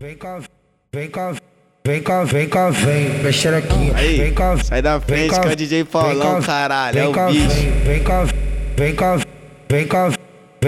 Vem cá, vem cá, vem cá, vem cá, vem, mexe aqui. Aí, vem cá, sai da frente que é o DJ Paulão, caralho, é o bicho. Vem cá, vem cá, vem cá, vem cá,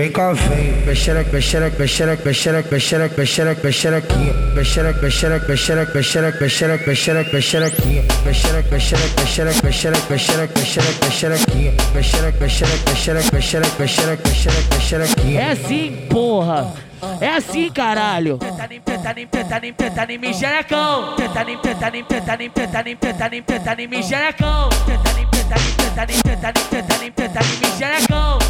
Vem cá, vem, mexereca, mexereca, mexereca, mexereca, mexereca, mexereca, mexerequinha. Mexereca, mexereca, mexereca, mexereca, mexereca, mexereca, mexerequinha. Mexereca, mexereca, mexereca, mexereca, mexereca, mexereca, mexerequinha. Mexereca, mexereca, mexereca, mexereca, mexereca, mexereca, mexerequinha. É assim, porra. É assim, caralho. Petanim, petanim, petanim, petanim, mijerecão. Petanim, petanim, petanim, petanim, petanim, petanim, mijerecão. Petanim, petanim, petanim, petanim, petanim, petanim, mijerecão.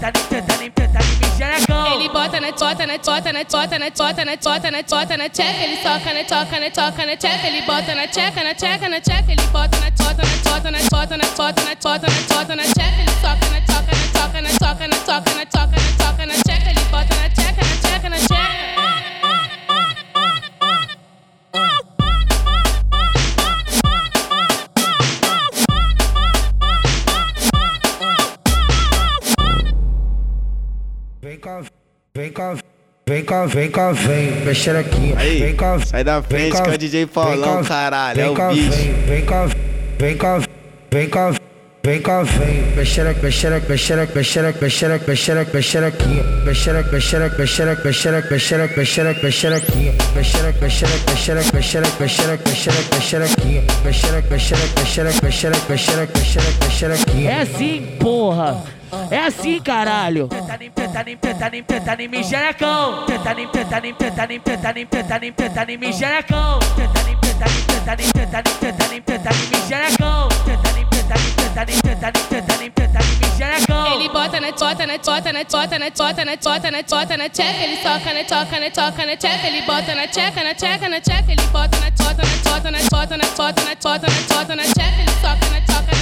Teta teta teta mijerecão. Ele bota na tota, na tota, na tota, na tota, na tota, na tota, na tcheca. Ele toca na toca, na toca, na tcheca. Ele bota na tcheca, na tcheca, na tcheca. Ele bota na tota, na tota, na tota, na tota, na tota, na tota, na tcheca. Ele toca na toca, na toca, na toca, na toca, na toca, na toca, na Vem cá, vem cá, vem cá, vem cá, vem, mexe aqui. Aí, vem cá, sai da vem frente cá, que é o DJ vem Paulão, cá, caralho, é vem o cá, bicho. Vem, vem cá, vem cá, vem cá, Vem cá, vem, mexereca, mexereca, mexereca, mexereca, mexereca, mexereca, mexerequinha. Mexereca, mexereca, mexereca, mexereca, mexereca, mexereca, mexerequinha. Mexereca, mexereca, mexereca, mexereca, mexereca, mexereca, mexerequinha. Mexereca, mexereca, mexereca, mexereca, mexereca, mexereca, mexerequinha. É assim, porra. É assim, caralho. Petanim, petanim, petanim, petanim, mijerecão. Petanim, petanim, petanim, petanim, petanim, petanim, mijerecão. Petanim, petanim, petanim, petanim, petanim, petanim, mijerecão. tenta nem, tenta nem me xerecão. Ele bota na bota na bota na bota na bota na bota na bota na tcheca, ele soca na toca na toca na tcheca, ele bota na tcheca na tcheca na tcheca, ele bota na bota na bota na bota na bota na bota na bota na tcheca, ele soca na toca na